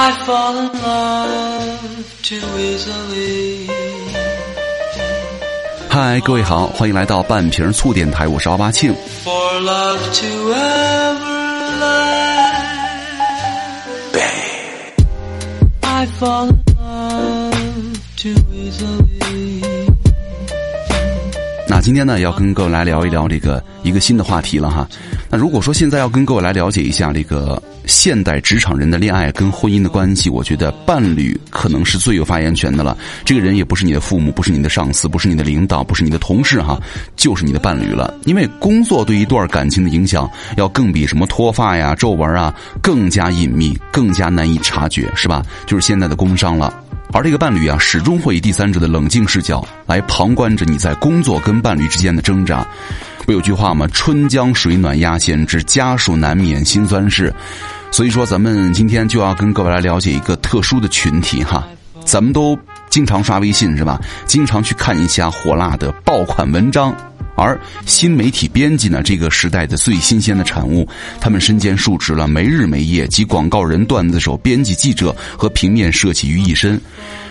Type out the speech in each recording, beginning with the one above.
I fall in love too easily. 嗨，各位好，欢迎来到半瓶醋电台，我是奥巴庆。For love to ever last. I fall in love too easily. 那今天呢，要跟各位来聊一聊这个一个新的话题了哈。那如果说现在要跟各位来了解一下这个现代职场人的恋爱跟婚姻的关系，我觉得伴侣可能是最有发言权的了。这个人也不是你的父母，不是你的上司，不是你的领导，不是你的同事哈，就是你的伴侣了。因为工作对一段感情的影响，要更比什么脱发呀、皱纹啊更加隐秘，更加难以察觉，是吧？就是现在的工伤了。而这个伴侣啊，始终会以第三者的冷静视角来旁观着你在工作跟伴侣之间的挣扎。不有句话吗？“春江水暖鸭先知，家属难免辛酸事。”所以说，咱们今天就要跟各位来了解一个特殊的群体哈。咱们都经常刷微信是吧？经常去看一下火辣的爆款文章。而新媒体编辑呢，这个时代的最新鲜的产物，他们身兼数职了，没日没夜，集广告人、段子手、编辑、记者和平面设计于一身。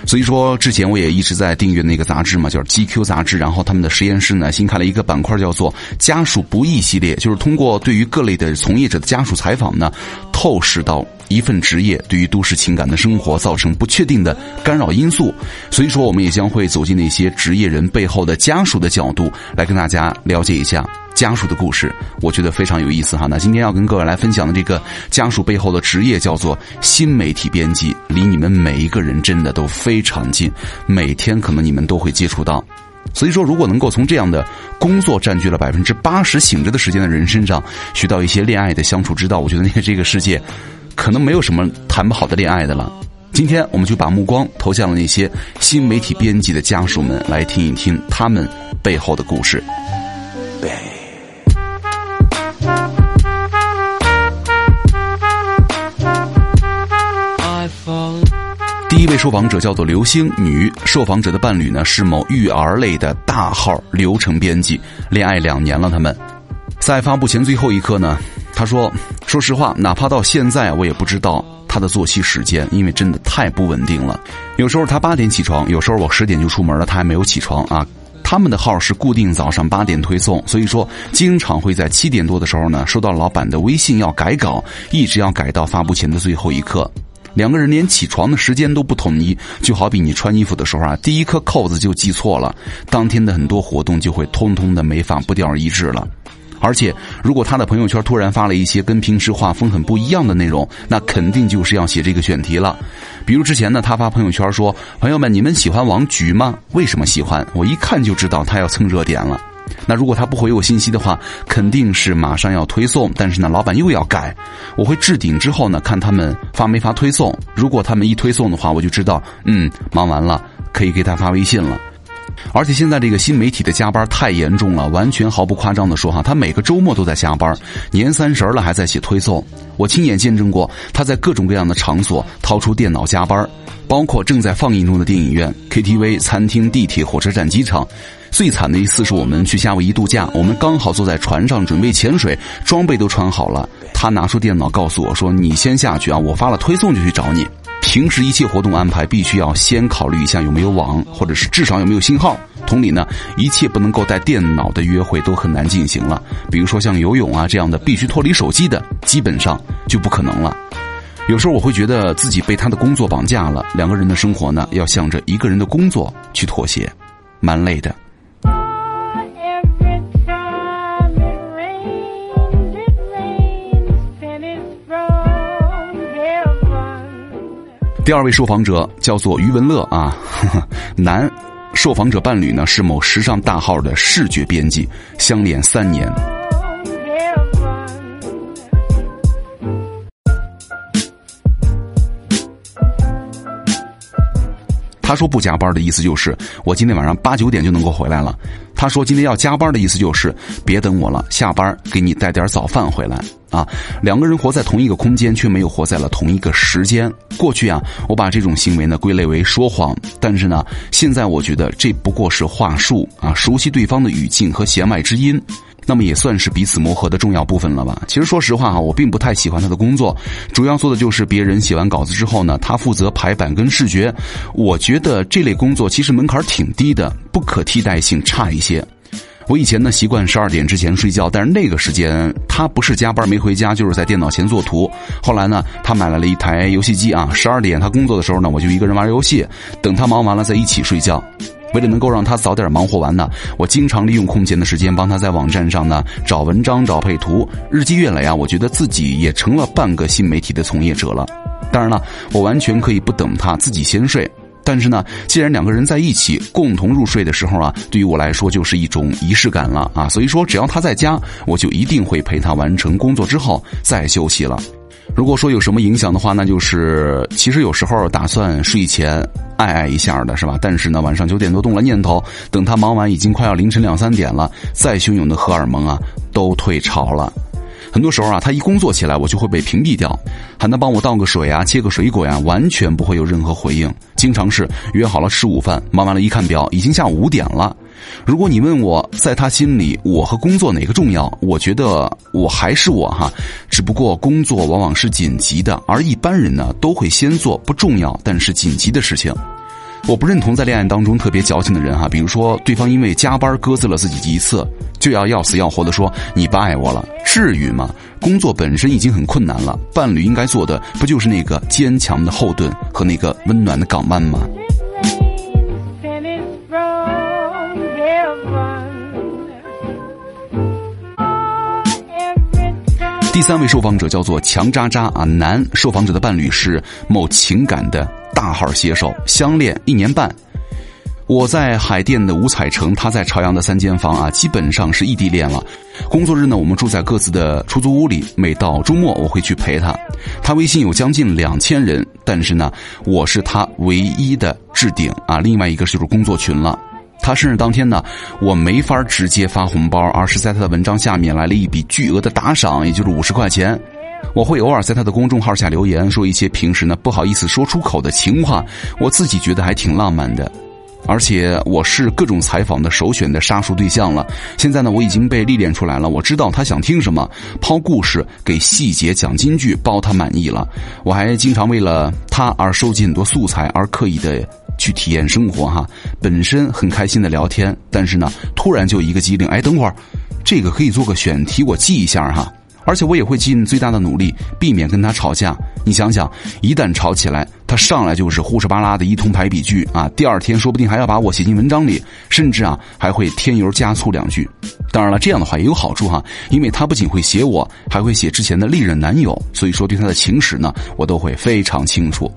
所以说，之前我也一直在订阅那个杂志嘛，叫 GQ 杂志。然后他们的实验室呢，新开了一个板块，叫做“家属不易”系列，就是通过对于各类的从业者的家属采访呢，透视到一份职业对于都市情感的生活造成不确定的干扰因素。所以说，我们也将会走进那些职业人背后的家属的角度，来跟大家了解一下。家属的故事，我觉得非常有意思哈。那今天要跟各位来分享的这个家属背后的职业叫做新媒体编辑，离你们每一个人真的都非常近，每天可能你们都会接触到。所以说，如果能够从这样的工作占据了百分之八十醒着的时间的人身上学到一些恋爱的相处之道，我觉得那这个世界可能没有什么谈不好的恋爱的了。今天我们就把目光投向了那些新媒体编辑的家属们，来听一听他们背后的故事。第一位受访者叫做刘星，女，受访者的伴侣呢是某育儿类的大号流程编辑，恋爱两年了。他们在发布前最后一刻呢，他说：“说实话，哪怕到现在，我也不知道他的作息时间，因为真的太不稳定了。有时候他八点起床，有时候我十点就出门了，他还没有起床啊。”他们的号是固定早上八点推送，所以说经常会在七点多的时候呢，收到老板的微信要改稿，一直要改到发布前的最后一刻。两个人连起床的时间都不统一，就好比你穿衣服的时候啊，第一颗扣子就系错了，当天的很多活动就会通通的没法不调一致了。而且，如果他的朋友圈突然发了一些跟平时画风很不一样的内容，那肯定就是要写这个选题了。比如之前呢，他发朋友圈说：“朋友们，你们喜欢王菊吗？为什么喜欢？我一看就知道他要蹭热点了。”那如果他不回我信息的话，肯定是马上要推送，但是呢，老板又要改。我会置顶之后呢，看他们发没发推送。如果他们一推送的话，我就知道，嗯，忙完了，可以给他发微信了。而且现在这个新媒体的加班太严重了，完全毫不夸张的说哈，他每个周末都在加班，年三十了还在写推送。我亲眼见证过他在各种各样的场所掏出电脑加班，包括正在放映中的电影院、KTV、餐厅、地铁、火车站、机场。最惨的一次是我们去夏威夷度假，我们刚好坐在船上准备潜水，装备都穿好了，他拿出电脑告诉我说：“你先下去啊，我发了推送就去找你。”平时一切活动安排必须要先考虑一下有没有网，或者是至少有没有信号。同理呢，一切不能够带电脑的约会都很难进行了。比如说像游泳啊这样的必须脱离手机的，基本上就不可能了。有时候我会觉得自己被他的工作绑架了，两个人的生活呢要向着一个人的工作去妥协，蛮累的。第二位受访者叫做余文乐啊，呵 呵男，受访者伴侣呢是某时尚大号的视觉编辑，相恋三年。他说不加班的意思就是我今天晚上八九点就能够回来了。他说今天要加班的意思就是别等我了，下班给你带点早饭回来啊。两个人活在同一个空间，却没有活在了同一个时间。过去啊，我把这种行为呢归类为说谎，但是呢，现在我觉得这不过是话术啊，熟悉对方的语境和弦外之音。那么也算是彼此磨合的重要部分了吧。其实说实话哈，我并不太喜欢他的工作，主要做的就是别人写完稿子之后呢，他负责排版跟视觉。我觉得这类工作其实门槛挺低的，不可替代性差一些。我以前呢习惯十二点之前睡觉，但是那个时间他不是加班没回家，就是在电脑前做图。后来呢，他买来了一台游戏机啊，十二点他工作的时候呢，我就一个人玩游戏，等他忙完了再一起睡觉。为了能够让他早点忙活完呢，我经常利用空闲的时间帮他在网站上呢找文章、找配图。日积月累啊，我觉得自己也成了半个新媒体的从业者了。当然了，我完全可以不等他自己先睡，但是呢，既然两个人在一起共同入睡的时候啊，对于我来说就是一种仪式感了啊。所以说，只要他在家，我就一定会陪他完成工作之后再休息了。如果说有什么影响的话，那就是其实有时候打算睡前爱爱一下的是吧？但是呢，晚上九点多动了念头，等他忙完已经快要凌晨两三点了，再汹涌的荷尔蒙啊都退潮了。很多时候啊，他一工作起来，我就会被屏蔽掉，喊他帮我倒个水啊，切个水果呀，完全不会有任何回应。经常是约好了吃午饭，忙完了，一看表，已经下午五点了。如果你问我在他心里，我和工作哪个重要？我觉得我还是我哈，只不过工作往往是紧急的，而一般人呢都会先做不重要但是紧急的事情。我不认同在恋爱当中特别矫情的人哈，比如说对方因为加班搁置了自己一次，就要要死要活的说你不爱我了，至于吗？工作本身已经很困难了，伴侣应该做的不就是那个坚强的后盾和那个温暖的港湾吗？第三位受访者叫做强渣渣啊，男，受访者的伴侣是某情感的大号写手，相恋一年半。我在海淀的五彩城，他在朝阳的三间房啊，基本上是异地恋了。工作日呢，我们住在各自的出租屋里，每到周末我会去陪他。他微信有将近两千人，但是呢，我是他唯一的置顶啊，另外一个就是工作群了。他生日当天呢，我没法直接发红包，而是在他的文章下面来了一笔巨额的打赏，也就是五十块钱。我会偶尔在他的公众号下留言，说一些平时呢不好意思说出口的情话，我自己觉得还挺浪漫的。而且我是各种采访的首选的杀熟对象了。现在呢，我已经被历练出来了，我知道他想听什么，抛故事，给细节讲金句，包他满意了。我还经常为了他而收集很多素材，而刻意的去体验生活哈。本身很开心的聊天，但是呢，突然就一个机灵，哎，等会儿，这个可以做个选题，我记一下哈。而且我也会尽最大的努力避免跟他吵架。你想想，一旦吵起来，他上来就是呼哧巴拉的一通排比句啊，第二天说不定还要把我写进文章里，甚至啊还会添油加醋两句。当然了，这样的话也有好处哈，因为他不仅会写我，还会写之前的历任男友，所以说对他的情史呢，我都会非常清楚。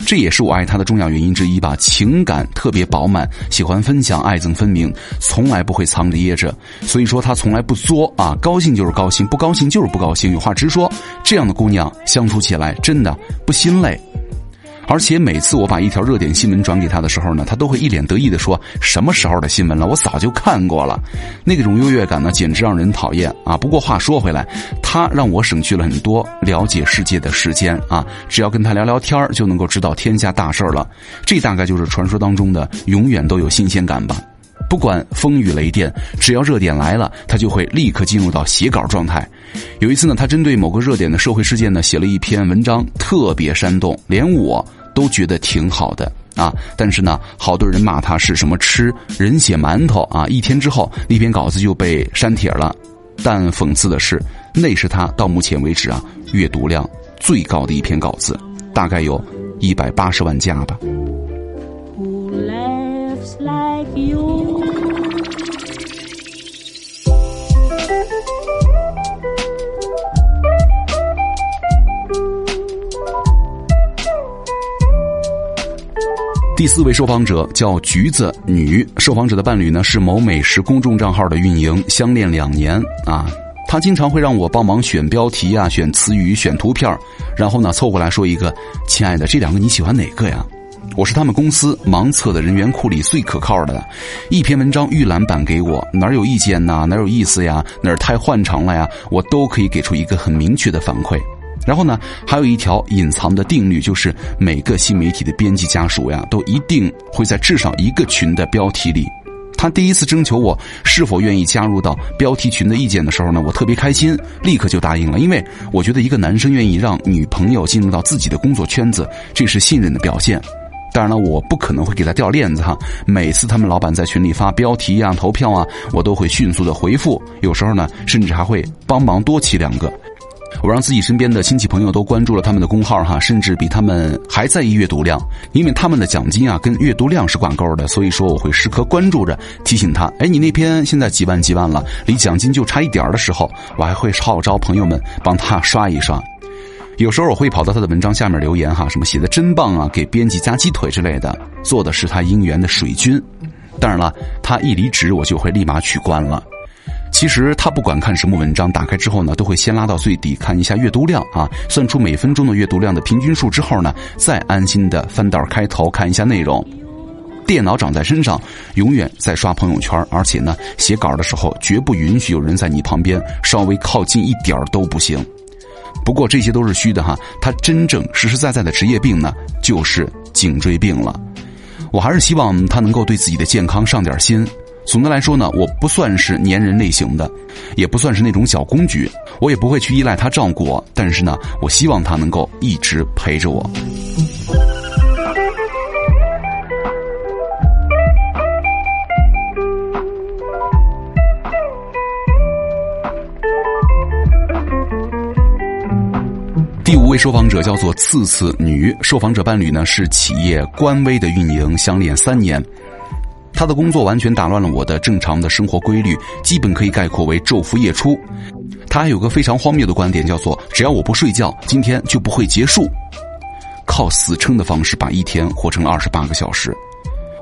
这也是我爱他的重要原因之一吧，情感特别饱满，喜欢分享，爱憎分明，从来不会藏着掖着。所以说他从来不作啊，高兴就是高兴，不高兴就是不高兴，有话直说。这样的姑娘相处起来真的不心累。而且每次我把一条热点新闻转给他的时候呢，他都会一脸得意地说：“什么时候的新闻了？我早就看过了。”那种优越感呢，简直让人讨厌啊！不过话说回来，他让我省去了很多了解世界的时间啊！只要跟他聊聊天儿就能够知道天下大事了。这大概就是传说当中的永远都有新鲜感吧。不管风雨雷电，只要热点来了，他就会立刻进入到写稿状态。有一次呢，他针对某个热点的社会事件呢，写了一篇文章，特别煽动，连我都觉得挺好的啊。但是呢，好多人骂他是什么吃人血馒头啊！一天之后，那篇稿子就被删帖了。但讽刺的是，那是他到目前为止啊阅读量最高的一篇稿子，大概有一百八十万加吧。第四位受访者叫橘子女，受访者的伴侣呢是某美食公众账号的运营，相恋两年啊。他经常会让我帮忙选标题啊、选词语、选图片然后呢凑过来说一个：“亲爱的，这两个你喜欢哪个呀？”我是他们公司盲测的人员库里最可靠的，一篇文章预览版给我，哪儿有意见呐，哪儿有意思呀，哪儿太换场了呀，我都可以给出一个很明确的反馈。然后呢，还有一条隐藏的定律，就是每个新媒体的编辑家属呀，都一定会在至少一个群的标题里他第一次征求我是否愿意加入到标题群的意见的时候呢，我特别开心，立刻就答应了。因为我觉得一个男生愿意让女朋友进入到自己的工作圈子，这是信任的表现。当然了，我不可能会给他掉链子哈。每次他们老板在群里发标题啊、投票啊，我都会迅速的回复。有时候呢，甚至还会帮忙多起两个。我让自己身边的亲戚朋友都关注了他们的公号哈，甚至比他们还在意阅读量，因为他们的奖金啊跟阅读量是挂钩的，所以说我会时刻关注着，提醒他，哎，你那篇现在几万几万了，离奖金就差一点的时候，我还会号召朋友们帮他刷一刷。有时候我会跑到他的文章下面留言哈，什么写的真棒啊，给编辑加鸡腿之类的，做的是他姻缘的水军。当然了，他一离职我就会立马取关了。其实他不管看什么文章，打开之后呢，都会先拉到最底看一下阅读量啊，算出每分钟的阅读量的平均数之后呢，再安心的翻到开头看一下内容。电脑长在身上，永远在刷朋友圈，而且呢，写稿的时候绝不允许有人在你旁边稍微靠近一点都不行。不过这些都是虚的哈，他真正实实在在的职业病呢，就是颈椎病了。我还是希望他能够对自己的健康上点心。总的来说呢，我不算是粘人类型的，也不算是那种小公举，我也不会去依赖他照顾我。但是呢，我希望他能够一直陪着我。第五位受访者叫做次次女，受访者伴侣呢是企业官微的运营，相恋三年。他的工作完全打乱了我的正常的生活规律，基本可以概括为昼伏夜出。他还有个非常荒谬的观点，叫做只要我不睡觉，今天就不会结束。靠死撑的方式把一天活成了二十八个小时。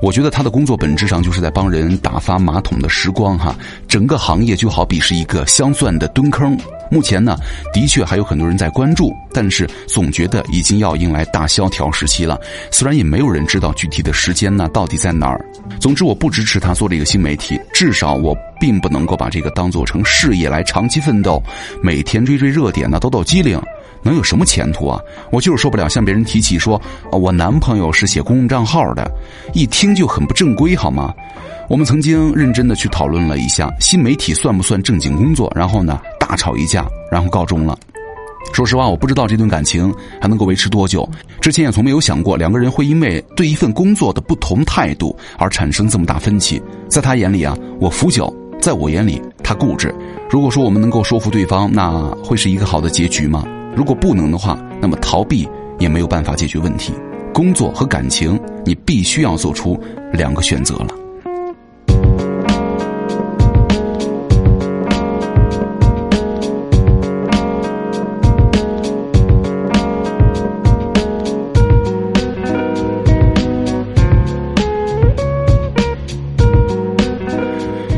我觉得他的工作本质上就是在帮人打发马桶的时光哈。整个行业就好比是一个镶钻的蹲坑。目前呢，的确还有很多人在关注，但是总觉得已经要迎来大萧条时期了。虽然也没有人知道具体的时间呢到底在哪儿。总之，我不支持他做这个新媒体，至少我并不能够把这个当做成事业来长期奋斗，每天追追热点呢，抖抖机灵。能有什么前途啊？我就是受不了向别人提起说，我男朋友是写公众账号的，一听就很不正规，好吗？我们曾经认真的去讨论了一下，新媒体算不算正经工作？然后呢，大吵一架，然后告终了。说实话，我不知道这段感情还能够维持多久。之前也从没有想过两个人会因为对一份工作的不同态度而产生这么大分歧。在他眼里啊，我腐朽；在我眼里，他固执。如果说我们能够说服对方，那会是一个好的结局吗？如果不能的话，那么逃避也没有办法解决问题。工作和感情，你必须要做出两个选择了。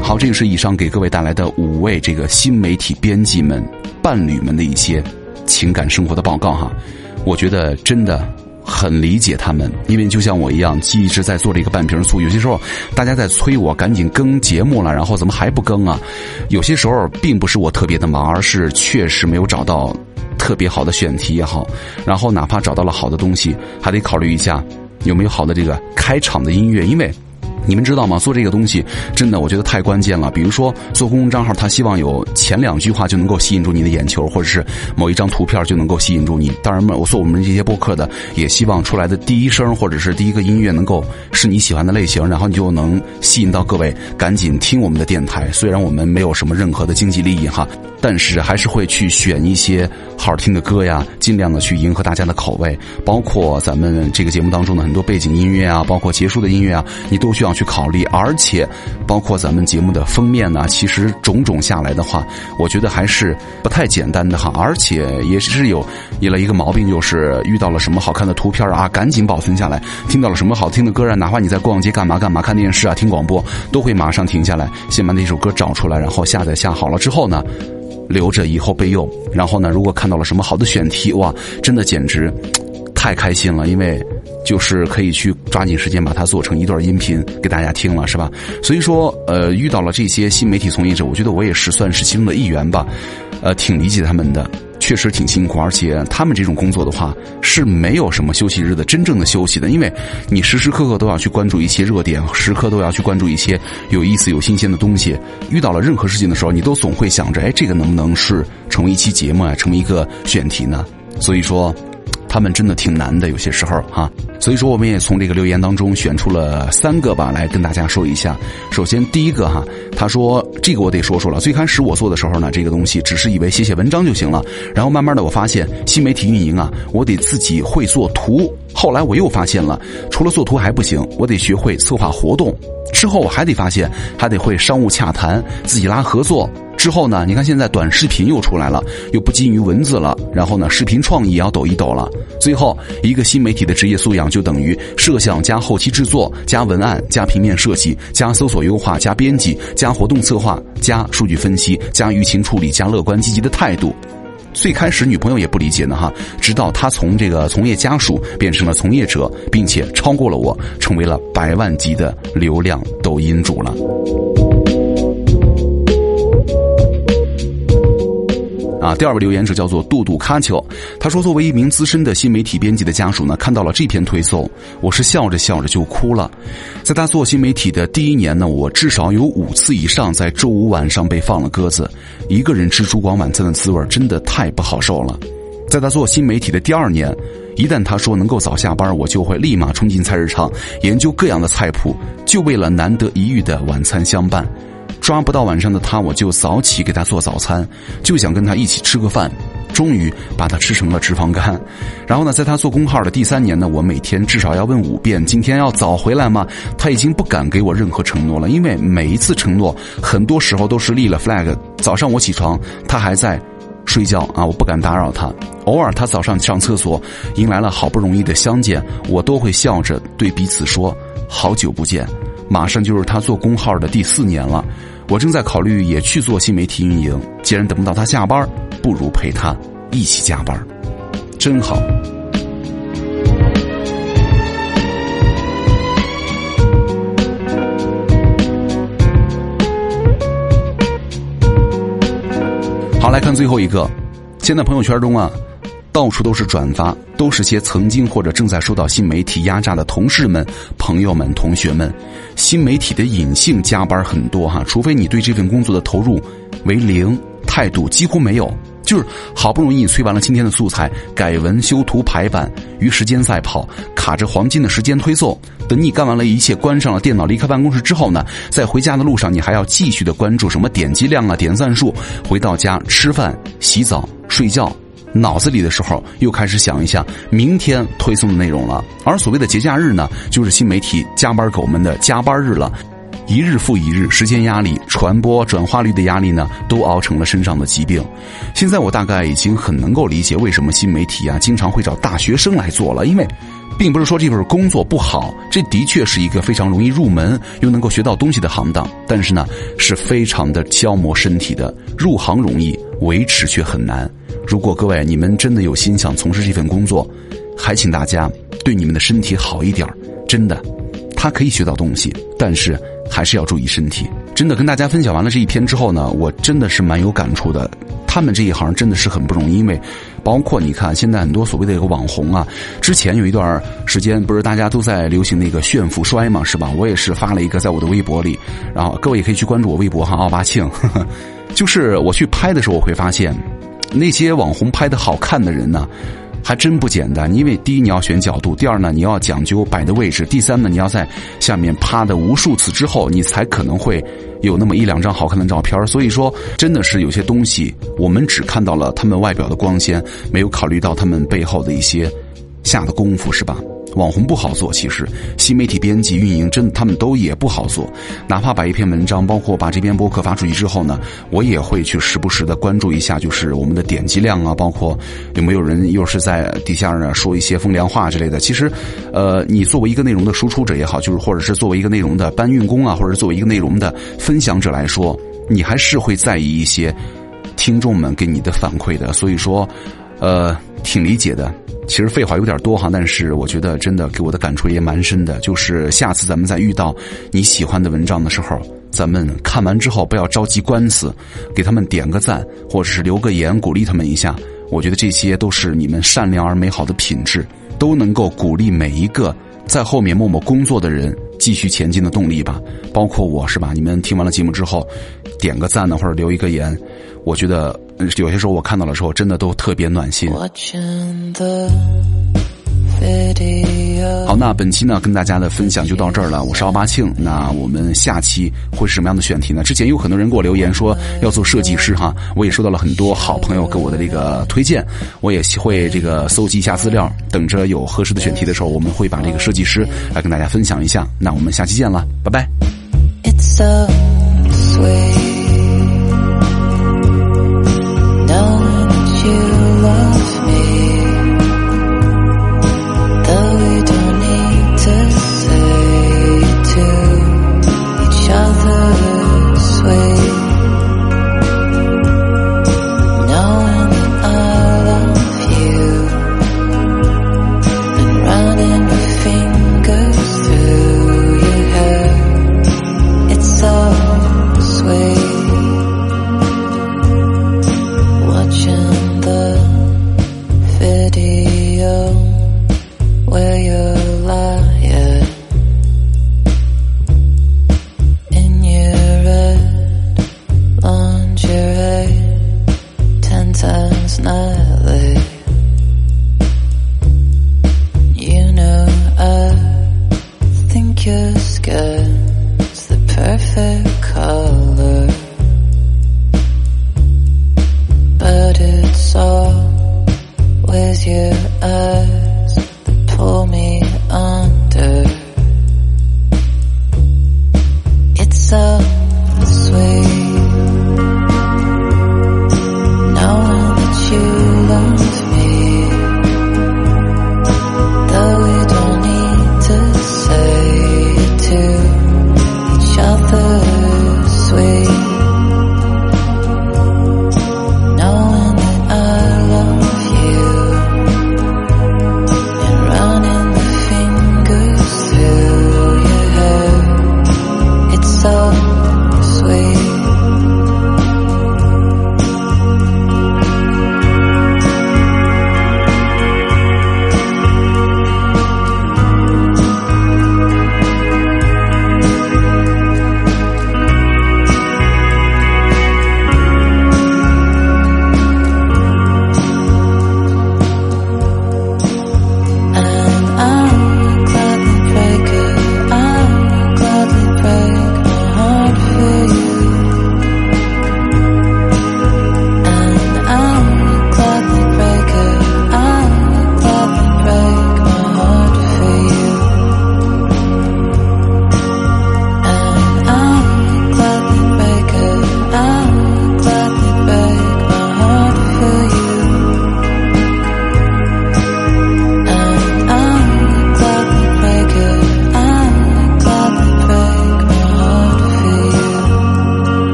好，这个是以上给各位带来的五位这个新媒体编辑们伴侣们的一些。情感生活的报告哈，我觉得真的很理解他们，因为就像我一样，一直在做这个半瓶醋。有些时候大家在催我赶紧更节目了，然后怎么还不更啊？有些时候并不是我特别的忙，而是确实没有找到特别好的选题也好，然后哪怕找到了好的东西，还得考虑一下有没有好的这个开场的音乐，因为。你们知道吗？做这个东西真的，我觉得太关键了。比如说做公众账号，他希望有前两句话就能够吸引住你的眼球，或者是某一张图片就能够吸引住你。当然，我做我们这些播客的，也希望出来的第一声或者是第一个音乐能够是你喜欢的类型，然后你就能吸引到各位赶紧听我们的电台。虽然我们没有什么任何的经济利益哈，但是还是会去选一些好听的歌呀，尽量的去迎合大家的口味。包括咱们这个节目当中的很多背景音乐啊，包括结束的音乐啊，你都需要。去考虑，而且包括咱们节目的封面呢，其实种种下来的话，我觉得还是不太简单的哈。而且也是有有了一个毛病，就是遇到了什么好看的图片啊，赶紧保存下来；听到了什么好听的歌啊，哪怕你在逛街干嘛干嘛，看电视啊，听广播，都会马上停下来，先把那首歌找出来，然后下载下好了之后呢，留着以后备用。然后呢，如果看到了什么好的选题，哇，真的简直太开心了，因为。就是可以去抓紧时间把它做成一段音频给大家听了，是吧？所以说，呃，遇到了这些新媒体从业者，我觉得我也是算是其中的一员吧，呃，挺理解他们的。确实挺辛苦，而且他们这种工作的话是没有什么休息日的真正的休息的，因为你时时刻刻都要去关注一些热点，时刻都要去关注一些有意思、有新鲜的东西。遇到了任何事情的时候，你都总会想着，哎，这个能不能是成为一期节目啊，成为一个选题呢？所以说。他们真的挺难的，有些时候哈。所以说，我们也从这个留言当中选出了三个吧，来跟大家说一下。首先，第一个哈，他说这个我得说说了。最开始我做的时候呢，这个东西只是以为写写文章就行了。然后慢慢的，我发现新媒体运营啊，我得自己会做图。后来我又发现了，除了做图还不行，我得学会策划活动。之后我还得发现，还得会商务洽谈，自己拉合作。之后呢？你看现在短视频又出来了，又不基于文字了，然后呢，视频创意也要抖一抖了。最后一个新媒体的职业素养就等于摄像加后期制作加文案加平面设计加搜索优化加编辑加活动策划加数据分析加舆情处理加乐观积极的态度。最开始女朋友也不理解呢哈，直到她从这个从业家属变成了从业者，并且超过了我，成为了百万级的流量抖音主了。啊，第二位留言者叫做杜杜卡丘，他说：“作为一名资深的新媒体编辑的家属呢，看到了这篇推送，我是笑着笑着就哭了。在他做新媒体的第一年呢，我至少有五次以上在周五晚上被放了鸽子。一个人吃烛光晚餐的滋味真的太不好受了。在他做新媒体的第二年，一旦他说能够早下班，我就会立马冲进菜市场研究各样的菜谱，就为了难得一遇的晚餐相伴。”抓不到晚上的他，我就早起给他做早餐，就想跟他一起吃个饭。终于把他吃成了脂肪肝。然后呢，在他做公号的第三年呢，我每天至少要问五遍：“今天要早回来吗？”他已经不敢给我任何承诺了，因为每一次承诺，很多时候都是立了 flag。早上我起床，他还在睡觉啊，我不敢打扰他。偶尔他早上上厕所，迎来了好不容易的相见，我都会笑着对彼此说：“好久不见。”马上就是他做公号的第四年了，我正在考虑也去做新媒体运营。既然等不到他下班，不如陪他一起加班，真好。好，来看最后一个，现在朋友圈中啊。到处都是转发，都是些曾经或者正在受到新媒体压榨的同事们、朋友们、同学们。新媒体的隐性加班很多哈，除非你对这份工作的投入为零，态度几乎没有。就是好不容易你催完了今天的素材，改文、修图、排版，于时间赛跑，卡着黄金的时间推送。等你干完了一切，关上了电脑，离开办公室之后呢，在回家的路上，你还要继续的关注什么点击量啊、点赞数。回到家吃饭、洗澡、睡觉。脑子里的时候又开始想一下明天推送的内容了，而所谓的节假日呢，就是新媒体加班狗们的加班日了，一日复一日，时间压力、传播转化率的压力呢，都熬成了身上的疾病。现在我大概已经很能够理解为什么新媒体啊经常会找大学生来做了，因为，并不是说这份工作不好，这的确是一个非常容易入门又能够学到东西的行当，但是呢，是非常的消磨身体的，入行容易，维持却很难。如果各位你们真的有心想从事这份工作，还请大家对你们的身体好一点真的，他可以学到东西，但是还是要注意身体。真的跟大家分享完了这一篇之后呢，我真的是蛮有感触的。他们这一行真的是很不容易，因为包括你看现在很多所谓的一个网红啊，之前有一段时间不是大家都在流行那个炫富衰嘛，是吧？我也是发了一个在我的微博里，然后各位也可以去关注我微博哈，奥巴庆。就是我去拍的时候，我会发现。那些网红拍的好看的人呢，还真不简单。因为第一你要选角度，第二呢你要讲究摆的位置，第三呢你要在下面趴的无数次之后，你才可能会有那么一两张好看的照片。所以说，真的是有些东西，我们只看到了他们外表的光鲜，没有考虑到他们背后的一些下的功夫，是吧？网红不好做，其实新媒体编辑运营真的他们都也不好做。哪怕把一篇文章，包括把这篇博客发出去之后呢，我也会去时不时的关注一下，就是我们的点击量啊，包括有没有人又是在底下呢说一些风凉话之类的。其实，呃，你作为一个内容的输出者也好，就是或者是作为一个内容的搬运工啊，或者作为一个内容的分享者来说，你还是会在意一些听众们给你的反馈的。所以说，呃，挺理解的。其实废话有点多哈，但是我觉得真的给我的感触也蛮深的。就是下次咱们再遇到你喜欢的文章的时候，咱们看完之后不要着急关死，给他们点个赞，或者是留个言鼓励他们一下。我觉得这些都是你们善良而美好的品质，都能够鼓励每一个在后面默默工作的人继续前进的动力吧。包括我是吧？你们听完了节目之后，点个赞呢，或者留一个言，我觉得有些时候我看到了之后，真的都特别暖心。我真的好，那本期呢跟大家的分享就到这儿了。我是奥巴庆，那我们下期会是什么样的选题呢？之前有很多人给我留言说要做设计师哈，我也收到了很多好朋友给我的这个推荐，我也会这个搜集一下资料，等着有合适的选题的时候，我们会把这个设计师来跟大家分享一下。那我们下期见了，拜拜。It's so sweet. Don't you love